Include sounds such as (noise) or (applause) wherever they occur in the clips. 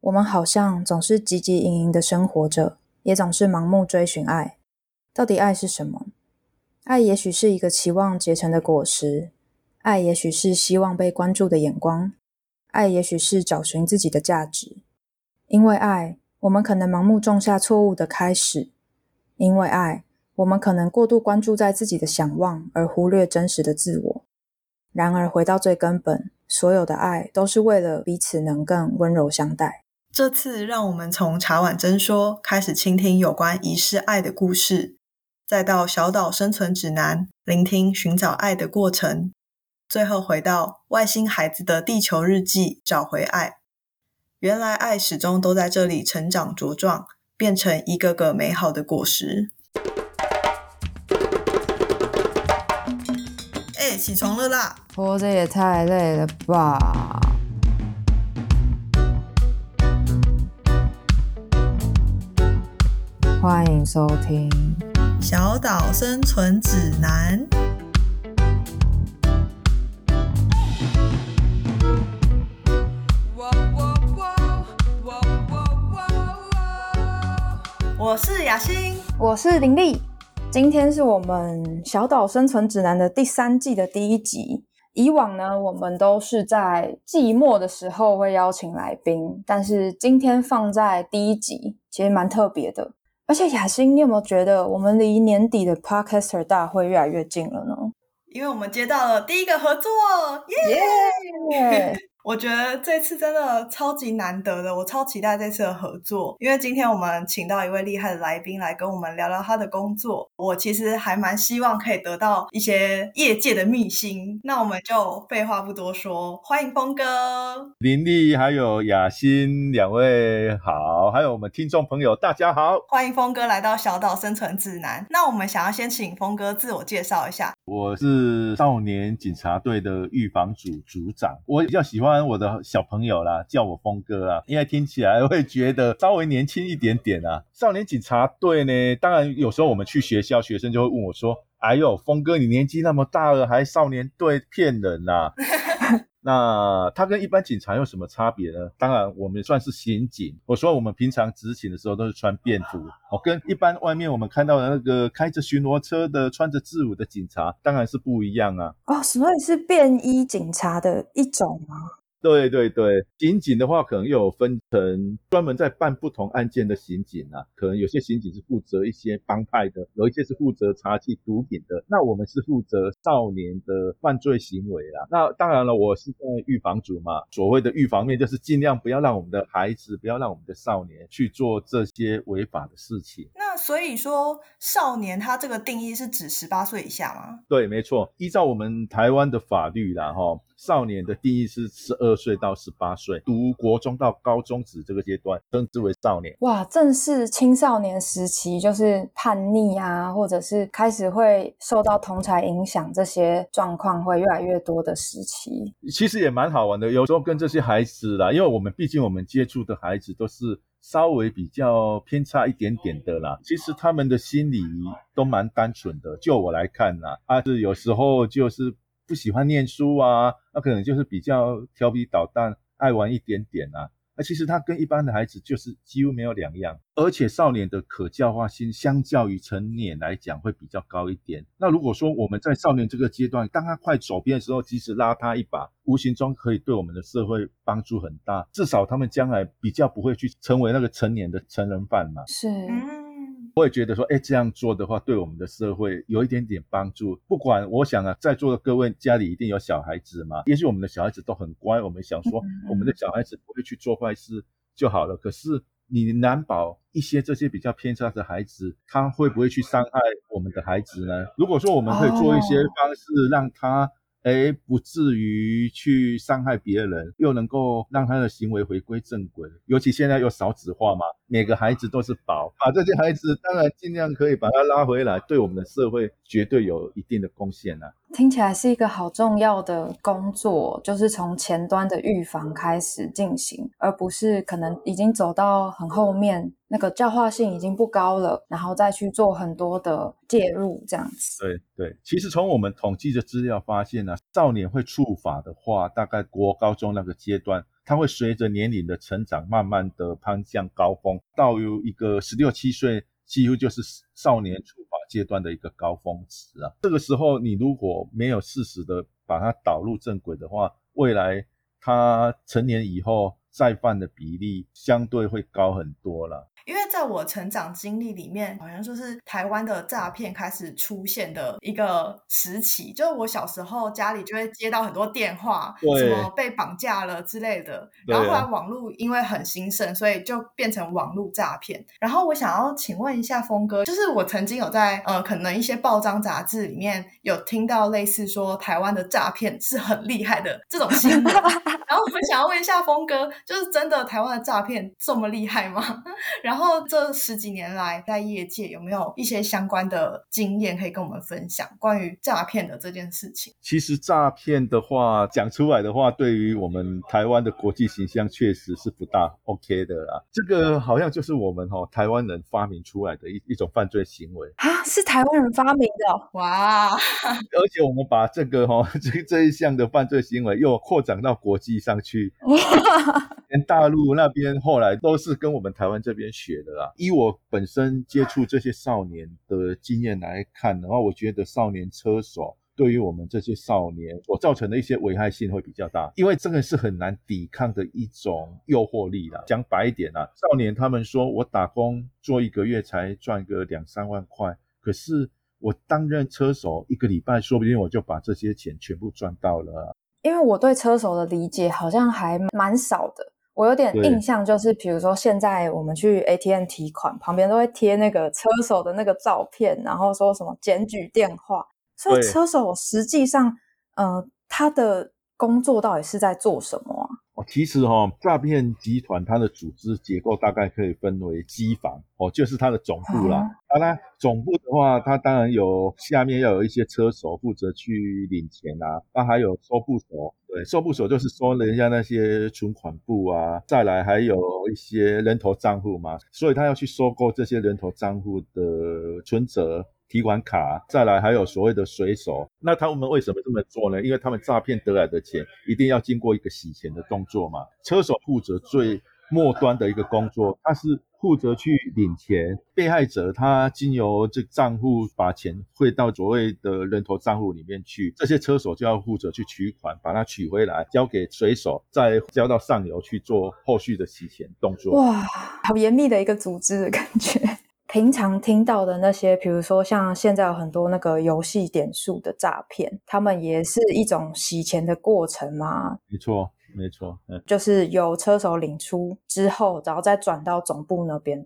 我们好像总是汲汲营营的生活着，也总是盲目追寻爱。到底爱是什么？爱也许是一个期望结成的果实，爱也许是希望被关注的眼光，爱也许是找寻自己的价值。因为爱，我们可能盲目种下错误的开始；因为爱，我们可能过度关注在自己的想望，而忽略真实的自我。然而，回到最根本，所有的爱都是为了彼此能更温柔相待。这次，让我们从茶碗真说开始倾听有关遗失爱的故事，再到小岛生存指南，聆听寻找爱的过程，最后回到外星孩子的地球日记，找回爱。原来，爱始终都在这里成长茁壮，变成一个个美好的果实。哎，起床了啦！活着也太累了吧！欢迎收听《小岛生存指南》。我是雅欣，我是林丽。今天是我们《小岛生存指南》的第三季的第一集。以往呢，我们都是在季末的时候会邀请来宾，但是今天放在第一集，其实蛮特别的。而且雅欣，你有没有觉得我们离年底的 Podcaster 大会越来越近了呢？因为我们接到了第一个合作，耶！我觉得这次真的超级难得的，我超期待这次的合作。因为今天我们请到一位厉害的来宾来跟我们聊聊他的工作，我其实还蛮希望可以得到一些业界的秘辛。那我们就废话不多说，欢迎峰哥、林丽还有雅欣两位好，还有我们听众朋友大家好，欢迎峰哥来到小岛生存指南。那我们想要先请峰哥自我介绍一下，我是少年警察队的预防组组长，我比较喜欢。我的小朋友啦，叫我峰哥啦，因为听起来会觉得稍微年轻一点点啊。少年警察队呢，当然有时候我们去学校，学生就会问我说：“哎呦，峰哥，你年纪那么大了，还少年队骗人呐？” (laughs) 那他跟一般警察有什么差别呢？当然，我们算是刑警。我说我们平常执勤的时候都是穿便服，哦，跟一般外面我们看到的那个开着巡逻车的、穿着制服的警察，当然是不一样啊。哦，所以是便衣警察的一种吗？对对对，刑警的话可能又有分成专门在办不同案件的刑警啊，可能有些刑警是负责一些帮派的，有一些是负责查缉毒品的，那我们是负责少年的犯罪行为啊。那当然了，我是在预防组嘛，所谓的预防面就是尽量不要让我们的孩子，不要让我们的少年去做这些违法的事情。那所以说，少年他这个定义是指十八岁以下吗？对，没错，依照我们台湾的法律啦，哈。少年的定义是十二岁到十八岁，读国中到高中职这个阶段称之为少年。哇，正是青少年时期，就是叛逆啊，或者是开始会受到同才影响，这些状况会越来越多的时期。其实也蛮好玩的，有时候跟这些孩子啦，因为我们毕竟我们接触的孩子都是稍微比较偏差一点点的啦。其实他们的心理都蛮单纯的，就我来看呐，啊，是有时候就是。不喜欢念书啊，那可能就是比较调皮捣蛋，爱玩一点点啊。那其实他跟一般的孩子就是几乎没有两样，而且少年的可教化心相较于成年来讲会比较高一点。那如果说我们在少年这个阶段，当他快走边的时候，及时拉他一把，无形中可以对我们的社会帮助很大，至少他们将来比较不会去成为那个成年的成人犯嘛。是。我也觉得说，哎，这样做的话，对我们的社会有一点点帮助。不管我想啊，在座的各位家里一定有小孩子嘛，也许我们的小孩子都很乖，我们想说，我们的小孩子不会去做坏事就好了。可是你难保一些这些比较偏差的孩子，他会不会去伤害我们的孩子呢？如果说我们可以做一些方式让他。哎，不至于去伤害别人，又能够让他的行为回归正轨。尤其现在又少子化嘛，每个孩子都是宝，把这些孩子当然尽量可以把他拉回来，对我们的社会绝对有一定的贡献呐。听起来是一个好重要的工作，就是从前端的预防开始进行，而不是可能已经走到很后面，那个教化性已经不高了，然后再去做很多的介入这样子。对对，其实从我们统计的资料发现呢，少年会触法的话，大概国高中那个阶段。它会随着年龄的成长，慢慢的攀向高峰，到有一个十六七岁，几乎就是少年处罚阶段的一个高峰值啊。这个时候，你如果没有适时的把它导入正轨的话，未来他成年以后再犯的比例相对会高很多了。在我成长经历里面，好像就是台湾的诈骗开始出现的一个时期。就是我小时候家里就会接到很多电话，什么被绑架了之类的。然后后来网络因为很兴盛，所以就变成网络诈骗。然后我想要请问一下峰哥，就是我曾经有在呃可能一些报章杂志里面有听到类似说台湾的诈骗是很厉害的这种新闻。(laughs) 然后我们想要问一下峰哥，就是真的台湾的诈骗这么厉害吗？(laughs) 然后这十几年来，在业界有没有一些相关的经验可以跟我们分享关于诈骗的这件事情？其实诈骗的话，讲出来的话，对于我们台湾的国际形象确实是不大 OK 的啦。这个好像就是我们哈台湾人发明出来的一一种犯罪行为啊，是台湾人发明的哇！(laughs) 而且我们把这个哈这这一项的犯罪行为又扩展到国际上去。连大陆那边后来都是跟我们台湾这边学的啦。以我本身接触这些少年的经验来看的话，我觉得少年车手对于我们这些少年所造成的一些危害性会比较大，因为这个是很难抵抗的一种诱惑力啦。讲白一点啊，少年他们说我打工做一个月才赚个两三万块，可是我担任车手一个礼拜，说不定我就把这些钱全部赚到了。因为我对车手的理解好像还蛮少的。我有点印象，就是比如说现在我们去 ATM 提款，旁边都会贴那个车手的那个照片，然后说什么检举电话。所以车手实际上，呃，他的工作到底是在做什么其实哈，诈骗集团它的组织结构大概可以分为机房，哦，就是它的总部啦。当然，总部的话，它当然有下面要有一些车手负责去领钱啊，那还有收部手。对，收部手就是收人家那些存款部啊，再来还有一些人头账户嘛，所以他要去收购这些人头账户的存折、提款卡，再来还有所谓的水手。那他们为什么这么做呢？因为他们诈骗得来的钱一定要经过一个洗钱的动作嘛。车手负责最末端的一个工作，他是。负责去领钱，被害者他经由这账户把钱汇到所谓的人头账户里面去，这些车手就要负责去取款，把它取回来交给水手，再交到上游去做后续的洗钱动作。哇，好严密的一个组织的感觉。平常听到的那些，比如说像现在有很多那个游戏点数的诈骗，他们也是一种洗钱的过程吗？没错。没错，嗯，就是由车手领出之后，然后再转到总部那边，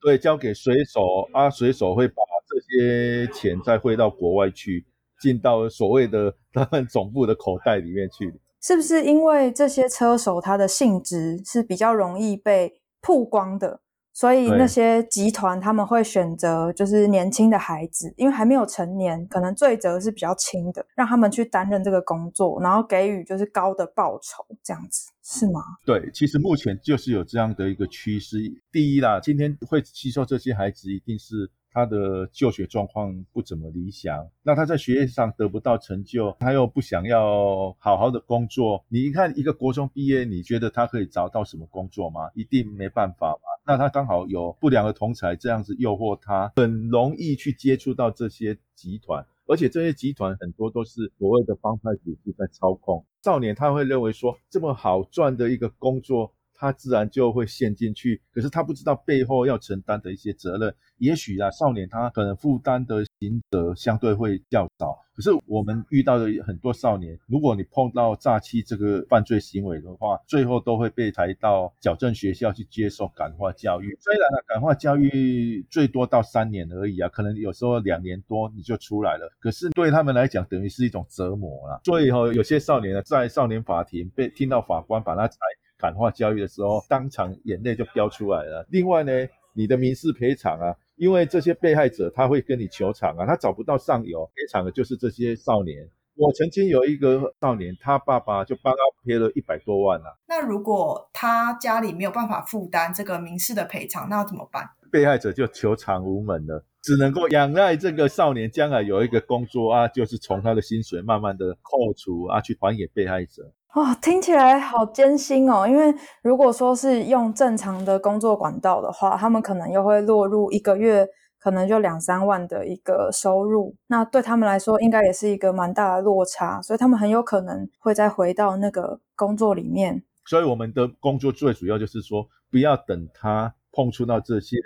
对，交给水手啊，水手会把这些钱再汇到国外去，进到所谓的 (laughs) 他们总部的口袋里面去。是不是因为这些车手他的性质是比较容易被曝光的？所以那些集团他们会选择就是年轻的孩子，因为还没有成年，可能罪责是比较轻的，让他们去担任这个工作，然后给予就是高的报酬，这样子是吗？对，其实目前就是有这样的一个趋势。第一啦，今天会吸收这些孩子，一定是。他的就学状况不怎么理想，那他在学业上得不到成就，他又不想要好好的工作。你一看一个国中毕业，你觉得他可以找到什么工作吗？一定没办法嘛。那他刚好有不良的同才这样子诱惑他，很容易去接触到这些集团，而且这些集团很多都是所谓的帮派组织在操控少年。他会认为说这么好赚的一个工作。他自然就会陷进去，可是他不知道背后要承担的一些责任。也许啊，少年他可能负担的刑责相对会较少。可是我们遇到的很多少年，如果你碰到诈欺这个犯罪行为的话，最后都会被抬到矫正学校去接受感化教育。虽然呢，感化教育最多到三年而已啊，可能有时候两年多你就出来了。可是对他们来讲，等于是一种折磨了。所以哈，有些少年呢，在少年法庭被听到法官把他裁。感化教育的时候，当场眼泪就飙出来了。另外呢，你的民事赔偿啊，因为这些被害者他会跟你求偿啊，他找不到上游赔偿的，就是这些少年。我曾经有一个少年，他爸爸就帮他赔了一百多万啊。那如果他家里没有办法负担这个民事的赔偿，那要怎么办？被害者就求偿无门了，只能够仰赖这个少年将来有一个工作啊，就是从他的薪水慢慢的扣除啊，去还给被害者。哇，听起来好艰辛哦。因为如果说是用正常的工作管道的话，他们可能又会落入一个月可能就两三万的一个收入，那对他们来说应该也是一个蛮大的落差，所以他们很有可能会再回到那个工作里面。所以我们的工作最主要就是说，不要等他碰触到这些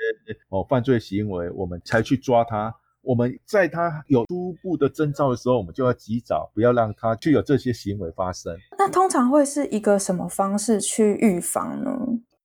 哦犯罪行为，我们才去抓他。我们在他有初步的征兆的时候，我们就要及早，不要让他去有这些行为发生。那通常会是一个什么方式去预防呢？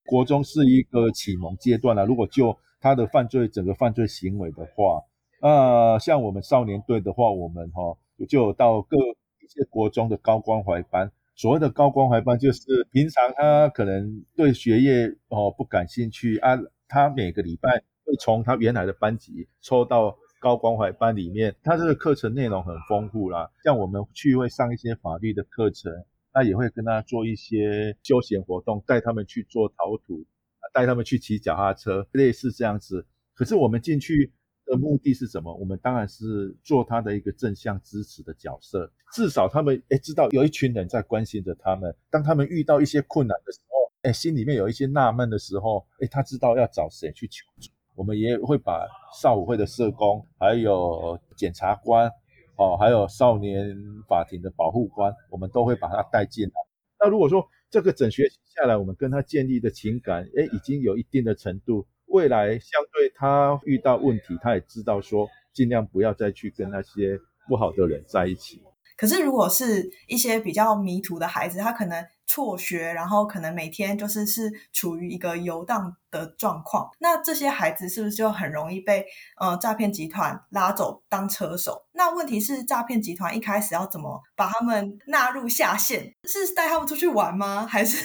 国中是一个启蒙阶段了，如果就他的犯罪整个犯罪行为的话，呃，像我们少年队的话，我们哈就到各一些国中的高关怀班。所谓的高关怀班，就是平常他可能对学业哦不感兴趣啊，他每个礼拜会从他原来的班级抽到高关怀班里面，他这个课程内容很丰富啦。像我们去会上一些法律的课程，那也会跟他做一些休闲活动，带他们去做陶土，带他们去骑脚踏车，类似这样子。可是我们进去。的目的是什么？我们当然是做他的一个正向支持的角色，至少他们诶知道有一群人在关心着他们。当他们遇到一些困难的时候，诶心里面有一些纳闷的时候，诶他知道要找谁去求助。我们也会把少武会的社工，还有检察官，哦，还有少年法庭的保护官，我们都会把他带进来。那如果说这个整学期下来，我们跟他建立的情感，诶已经有一定的程度。未来相对他遇到问题，他也知道说尽量不要再去跟那些不好的人在一起。可是如果是一些比较迷途的孩子，他可能辍学，然后可能每天就是是处于一个游荡的状况，那这些孩子是不是就很容易被呃诈骗集团拉走当车手？那问题是诈骗集团一开始要怎么把他们纳入下线？是带他们出去玩吗？还是？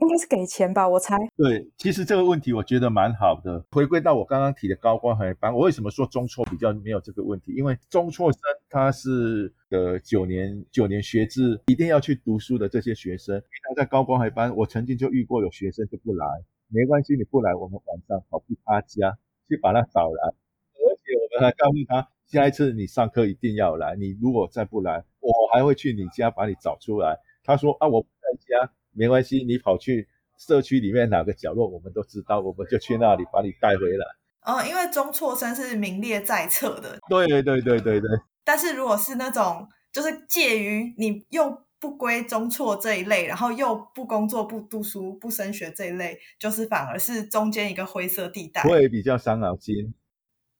应该是给钱吧，我猜。对，其实这个问题我觉得蛮好的。回归到我刚刚提的高关怀班，我为什么说中辍比较没有这个问题？因为中辍生他是的九年九年学制，一定要去读书的这些学生，他在高关怀班，我曾经就遇过有学生就不来，没关系，你不来，我们晚上跑去他家去把他找来，而且我们还告诉他，下一次你上课一定要来，你如果再不来，我还会去你家把你找出来。他说啊，我不在家。没关系，你跑去社区里面哪个角落，我们都知道，我们就去那里把你带回来。哦，因为中辍生是名列在册的。对对对对对对。但是如果是那种就是介于你又不归中辍这一类，然后又不工作、不读书、不升学这一类，就是反而是中间一个灰色地带，会比较伤脑筋，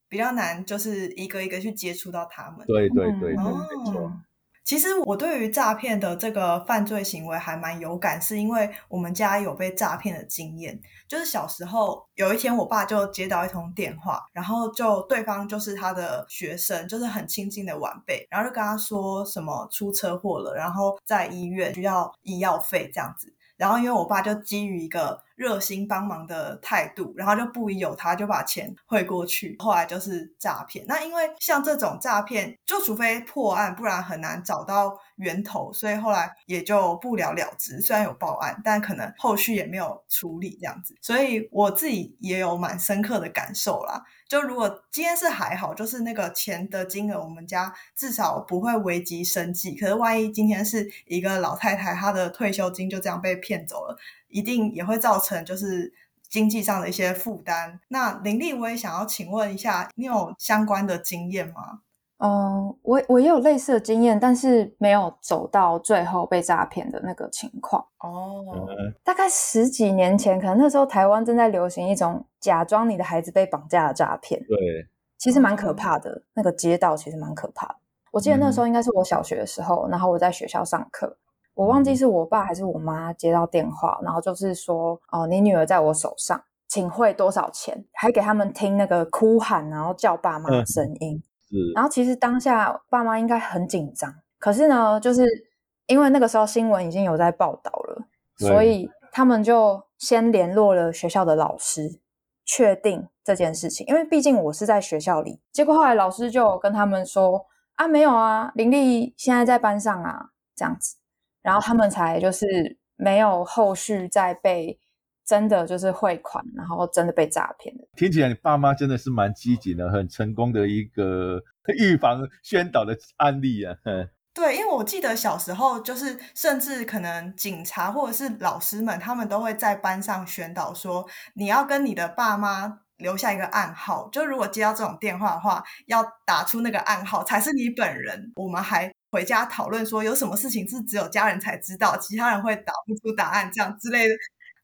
比较难，就是一个一个去接触到他们。对对对对，没错。其实我对于诈骗的这个犯罪行为还蛮有感，是因为我们家有被诈骗的经验。就是小时候有一天，我爸就接到一通电话，然后就对方就是他的学生，就是很亲近的晚辈，然后就跟他说什么出车祸了，然后在医院需要医药费这样子。然后因为我爸就基于一个热心帮忙的态度，然后就不疑有他，就把钱汇过去。后来就是诈骗。那因为像这种诈骗，就除非破案，不然很难找到源头，所以后来也就不了了之。虽然有报案，但可能后续也没有处理这样子。所以我自己也有蛮深刻的感受啦。就如果今天是还好，就是那个钱的金额，我们家至少不会危及生计。可是万一今天是一个老太太，她的退休金就这样被骗走了，一定也会造成就是经济上的一些负担。那林立，我也想要请问一下，你有相关的经验吗？嗯，我我也有类似的经验，但是没有走到最后被诈骗的那个情况。哦，大概十几年前，可能那时候台湾正在流行一种假装你的孩子被绑架的诈骗。对，其实蛮可怕的。那个街道其实蛮可怕的。我记得那时候应该是我小学的时候，然后我在学校上课，我忘记是我爸还是我妈接到电话，然后就是说，哦，你女儿在我手上，请汇多少钱？还给他们听那个哭喊，然后叫爸妈的声音。然后其实当下爸妈应该很紧张，可是呢，就是因为那个时候新闻已经有在报道了，所以他们就先联络了学校的老师，确定这件事情。因为毕竟我是在学校里，结果后来老师就跟他们说：“啊，没有啊，林丽现在在班上啊，这样子。”然后他们才就是没有后续再被。真的就是汇款，然后真的被诈骗的。听起来你爸妈真的是蛮积极的，很成功的一个 (laughs) 预防宣导的案例啊。对，因为我记得小时候，就是甚至可能警察或者是老师们，他们都会在班上宣导说，你要跟你的爸妈留下一个暗号，就如果接到这种电话的话，要打出那个暗号才是你本人。我们还回家讨论说，有什么事情是只有家人才知道，其他人会打不出答案这样之类的。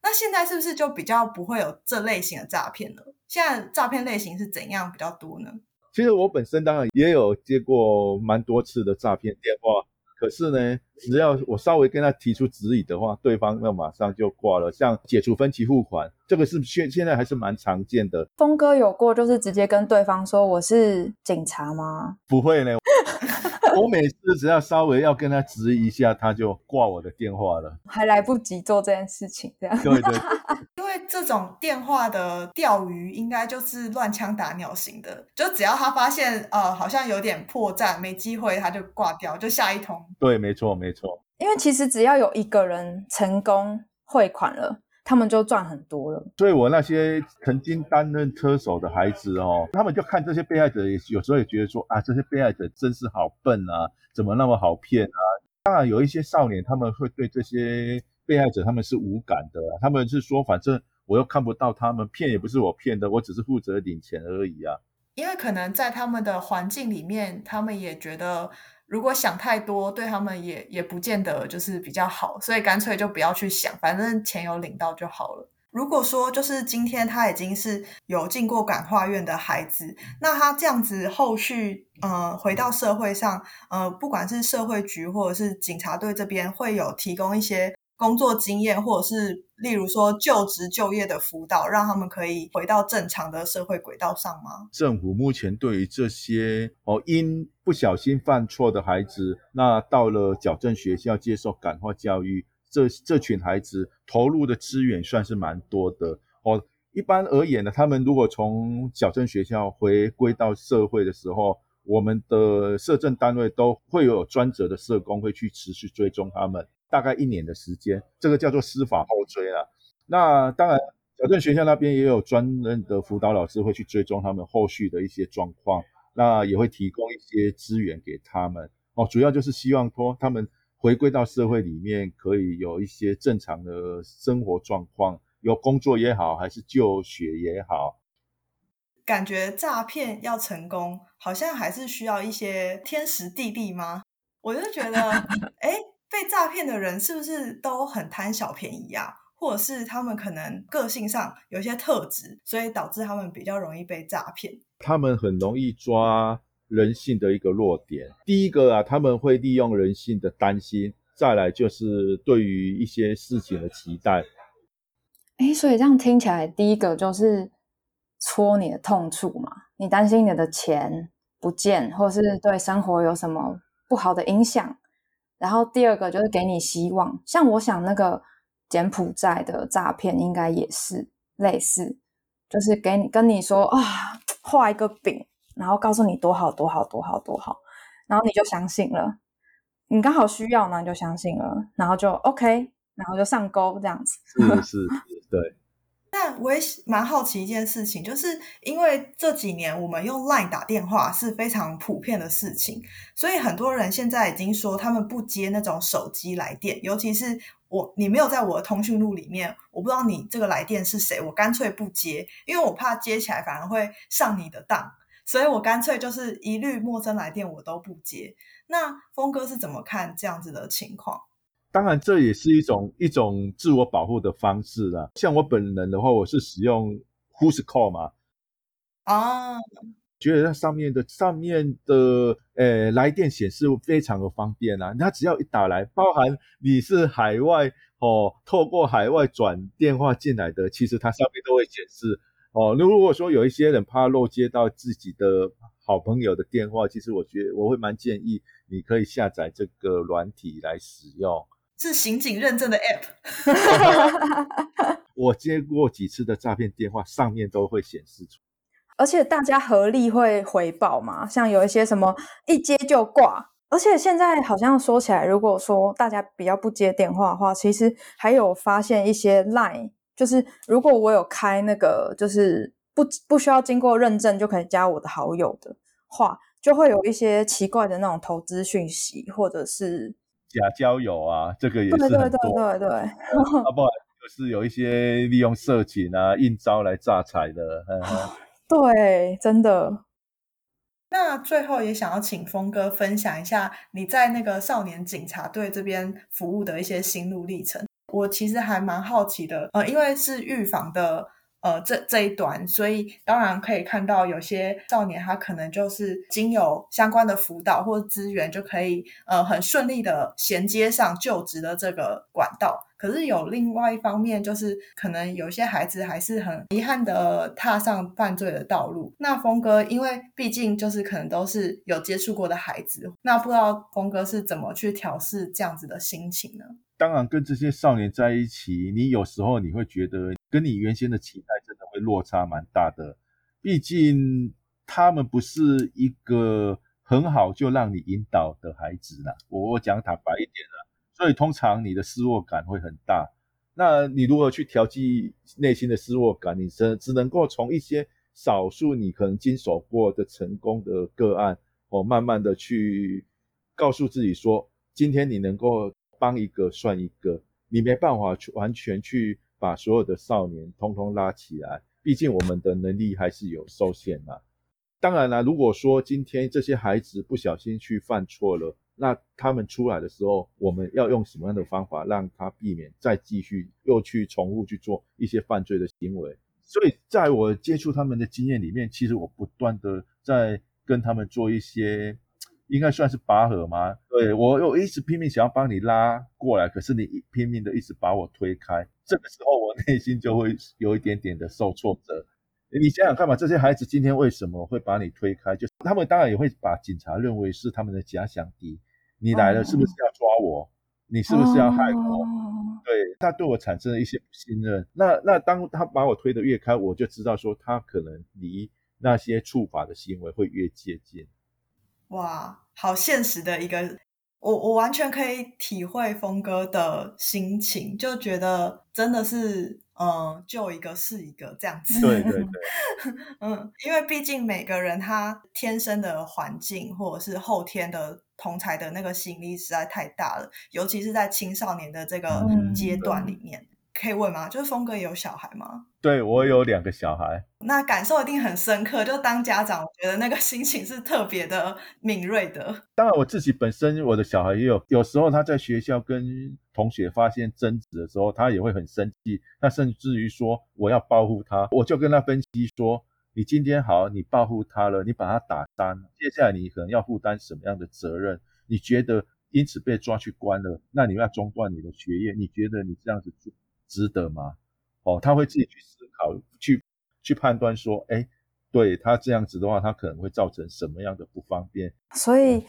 那现在是不是就比较不会有这类型的诈骗了？现在诈骗类型是怎样比较多呢？其实我本身当然也有接过蛮多次的诈骗电话，可是呢，只要我稍微跟他提出质疑的话，对方那马上就挂了。像解除分期付款，这个是现现在还是蛮常见的。峰哥有过就是直接跟对方说我是警察吗？不会呢，(laughs) 我每次只要稍微要跟他质疑一下，他就挂我的电话了，还来不及做这件事情，这样对对。(laughs) (laughs) 因为这种电话的钓鱼，应该就是乱枪打鸟型的，就只要他发现呃好像有点破绽，没机会，他就挂掉，就下一通。对，没错，没错。因为其实只要有一个人成功汇款了，他们就赚很多了。所以我那些曾经担任车手的孩子哦，他们就看这些被害者，有时候也觉得说啊，这些被害者真是好笨啊，怎么那么好骗啊？当然有一些少年，他们会对这些。被害者他们是无感的，他们是说，反正我又看不到他们骗，也不是我骗的，我只是负责领钱而已啊。因为可能在他们的环境里面，他们也觉得如果想太多，对他们也也不见得就是比较好，所以干脆就不要去想，反正钱有领到就好了。如果说就是今天他已经是有进过感化院的孩子，那他这样子后续呃回到社会上，呃不管是社会局或者是警察队这边会有提供一些。工作经验，或者是例如说就职就业的辅导，让他们可以回到正常的社会轨道上吗？政府目前对于这些哦因不小心犯错的孩子，那到了矫正学校接受感化教育，这这群孩子投入的资源算是蛮多的哦。一般而言呢，他们如果从矫正学校回归到社会的时候，我们的社政单位都会有专责的社工会去持续追踪他们。大概一年的时间，这个叫做司法后追了。那当然，矫正学校那边也有专任的辅导老师会去追踪他们后续的一些状况，那也会提供一些资源给他们。哦，主要就是希望说他们回归到社会里面，可以有一些正常的生活状况，有工作也好，还是就学也好。感觉诈骗要成功，好像还是需要一些天时地利吗？我就觉得，(laughs) 哎。被诈骗的人是不是都很贪小便宜啊？或者是他们可能个性上有一些特质，所以导致他们比较容易被诈骗？他们很容易抓人性的一个弱点。第一个啊，他们会利用人性的担心；再来就是对于一些事情的期待。哎，所以这样听起来，第一个就是戳你的痛处嘛，你担心你的钱不见，或是对生活有什么不好的影响。然后第二个就是给你希望，像我想那个柬埔寨的诈骗应该也是类似，就是给你跟你说啊，画一个饼，然后告诉你多好多好多好多好，然后你就相信了，你刚好需要呢，你就相信了，然后就 OK，然后就上钩这样子。(laughs) 是是，对。那我也蛮好奇一件事情，就是因为这几年我们用 Line 打电话是非常普遍的事情，所以很多人现在已经说他们不接那种手机来电，尤其是我你没有在我的通讯录里面，我不知道你这个来电是谁，我干脆不接，因为我怕接起来反而会上你的当，所以我干脆就是一律陌生来电我都不接。那峰哥是怎么看这样子的情况？当然，这也是一种一种自我保护的方式啦。像我本人的话，我是使用 Who's Call 嘛，啊，觉得它上面的上面的呃来电显示非常的方便啊。它只要一打来，包含你是海外哦，透过海外转电话进来的，其实它上面都会显示哦。那如果说有一些人怕漏接到自己的好朋友的电话，其实我觉得我会蛮建议你可以下载这个软体来使用。是刑警认证的 App，(laughs) 我接过几次的诈骗电话，上面都会显示出，而且大家合力会回报嘛，像有一些什么一接就挂，而且现在好像说起来，如果说大家比较不接电话的话，其实还有发现一些 Line，就是如果我有开那个，就是不不需要经过认证就可以加我的好友的话。就会有一些奇怪的那种投资讯息，或者是假交友啊，这个也对对对是很多。对对，啊，不然就是有一些利用色情啊、应招来诈财的。呵呵对，真的。那最后也想要请峰哥分享一下你在那个少年警察队这边服务的一些心路历程。我其实还蛮好奇的，呃，因为是预防的。呃，这这一端，所以当然可以看到有些少年他可能就是经有相关的辅导或资源，就可以呃很顺利的衔接上就职的这个管道。可是有另外一方面，就是可能有些孩子还是很遗憾的踏上犯罪的道路。那峰哥，因为毕竟就是可能都是有接触过的孩子，那不知道峰哥是怎么去调试这样子的心情呢？当然，跟这些少年在一起，你有时候你会觉得跟你原先的期待真的会落差蛮大的。毕竟他们不是一个很好就让你引导的孩子啦。我我讲坦白一点啦，所以通常你的失落感会很大。那你如何去调剂内心的失落感？你只只能够从一些少数你可能经手过的成功的个案，哦，慢慢的去告诉自己说，今天你能够。帮一个算一个，你没办法去完全去把所有的少年通通拉起来，毕竟我们的能力还是有受限嘛。当然了，如果说今天这些孩子不小心去犯错了，那他们出来的时候，我们要用什么样的方法让他避免再继续又去重复去做一些犯罪的行为？所以在我接触他们的经验里面，其实我不断的在跟他们做一些。应该算是拔河吗？对我，我一直拼命想要帮你拉过来，可是你拼命的一直把我推开，这个时候我内心就会有一点点的受挫折。(laughs) 你想想看嘛，这些孩子今天为什么会把你推开？就是他们当然也会把警察认为是他们的假想敌。你来了是不是要抓我？你是不是要害我？对他对我产生了一些不信任。那那当他把我推得越开，我就知道说他可能离那些触法的行为会越接近。哇，好现实的一个，我我完全可以体会峰哥的心情，就觉得真的是，嗯，救一个是一个这样子。对对 (laughs) 对，嗯，因为毕竟每个人他天生的环境或者是后天的同才的那个吸引力实在太大了，尤其是在青少年的这个阶段里面。可以问吗？就是峰哥有小孩吗？对我有两个小孩，那感受一定很深刻。就当家长，我觉得那个心情是特别的敏锐的。当然，我自己本身我的小孩也有，有时候他在学校跟同学发现争执的时候，他也会很生气。那甚至于说我要保护他，我就跟他分析说：你今天好，你保护他了，你把他打伤，接下来你可能要负担什么样的责任？你觉得因此被抓去关了，那你要中断你的学业？你觉得你这样子做？值得吗？哦，他会自己去思考，去去判断说，哎，对他这样子的话，他可能会造成什么样的不方便？所以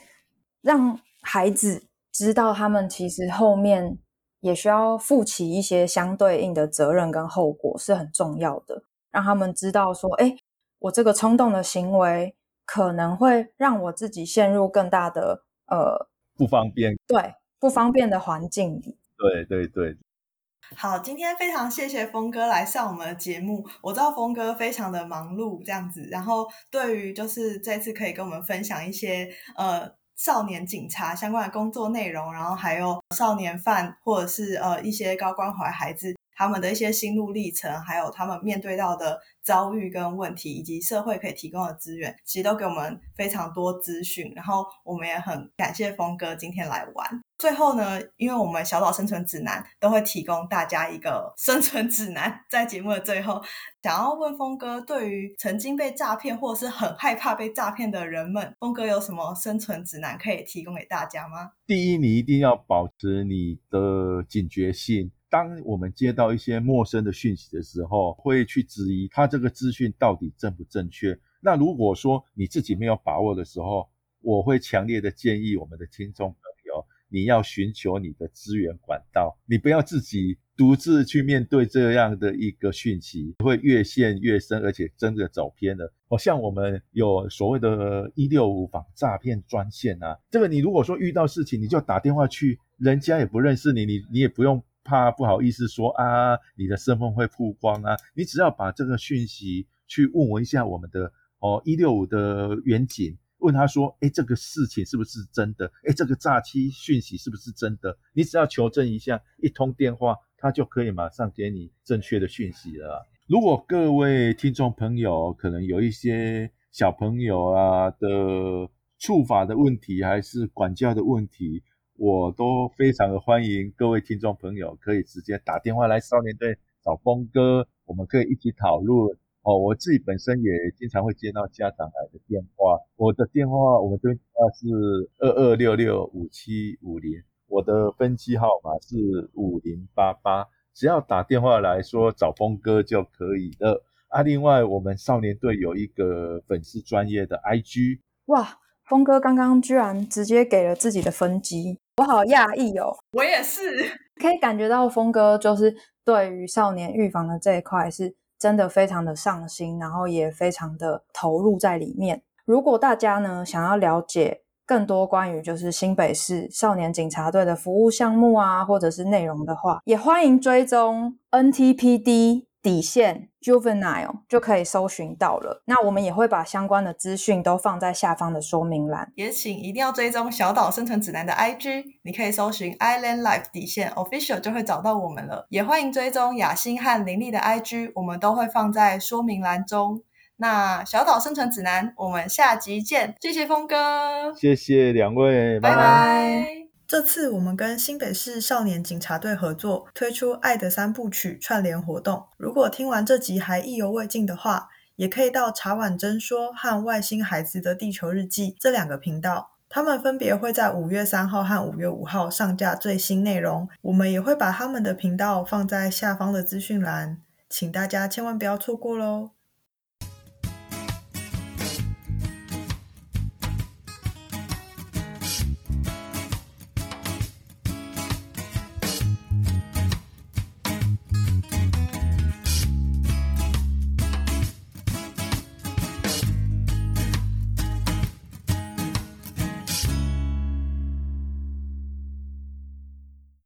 让孩子知道，他们其实后面也需要负起一些相对应的责任跟后果，是很重要的。让他们知道说，哎，我这个冲动的行为可能会让我自己陷入更大的呃不方便，对不方便的环境里。对对对。好，今天非常谢谢峰哥来上我们的节目。我知道峰哥非常的忙碌，这样子，然后对于就是这次可以跟我们分享一些呃少年警察相关的工作内容，然后还有少年犯或者是呃一些高关怀孩子他们的一些心路历程，还有他们面对到的遭遇跟问题，以及社会可以提供的资源，其实都给我们非常多资讯。然后我们也很感谢峰哥今天来玩。最后呢，因为我们小岛生存指南都会提供大家一个 (laughs) 生存指南，在节目的最后，想要问峰哥，对于曾经被诈骗或是很害怕被诈骗的人们，峰哥有什么生存指南可以提供给大家吗？第一，你一定要保持你的警觉性。当我们接到一些陌生的讯息的时候，会去质疑他这个资讯到底正不正确。那如果说你自己没有把握的时候，我会强烈的建议我们的听众。你要寻求你的资源管道，你不要自己独自去面对这样的一个讯息，会越陷越深，而且真的走偏了。哦，像我们有所谓的“一六五反诈骗专线”啊，这个你如果说遇到事情，你就打电话去，人家也不认识你，你你也不用怕不好意思说啊，你的身份会曝光啊，你只要把这个讯息去问我一下我们的哦一六五的远景。问他说：“哎，这个事情是不是真的？哎，这个诈欺讯息是不是真的？你只要求证一下，一通电话，他就可以马上给你正确的讯息了。如果各位听众朋友可能有一些小朋友啊的触法的问题，还是管教的问题，我都非常的欢迎各位听众朋友可以直接打电话来少年队找峰哥，我们可以一起讨论。哦，我自己本身也经常会接到家长来的电话，我的电话，我们这边电话是二二六六五七五零，我的分机号码是五零八八，只要打电话来说找峰哥就可以了。啊，另外我们少年队有一个粉丝专业的 IG，哇，峰哥刚刚居然直接给了自己的分机，我好讶异哦，我也是，可以感觉到峰哥就是对于少年预防的这一块是。真的非常的上心，然后也非常的投入在里面。如果大家呢想要了解更多关于就是新北市少年警察队的服务项目啊，或者是内容的话，也欢迎追踪 NTPD。底线 juvenile 就可以搜寻到了。那我们也会把相关的资讯都放在下方的说明栏。也请一定要追踪小岛生存指南的 IG，你可以搜寻 Island Life 底线 official 就会找到我们了。也欢迎追踪雅欣和林丽的 IG，我们都会放在说明栏中。那小岛生存指南，我们下集见。谢谢峰哥，谢谢两位，拜拜。这次我们跟新北市少年警察队合作推出《爱的三部曲》串联活动。如果听完这集还意犹未尽的话，也可以到茶碗真说和外星孩子的地球日记这两个频道，他们分别会在五月三号和五月五号上架最新内容。我们也会把他们的频道放在下方的资讯栏，请大家千万不要错过喽。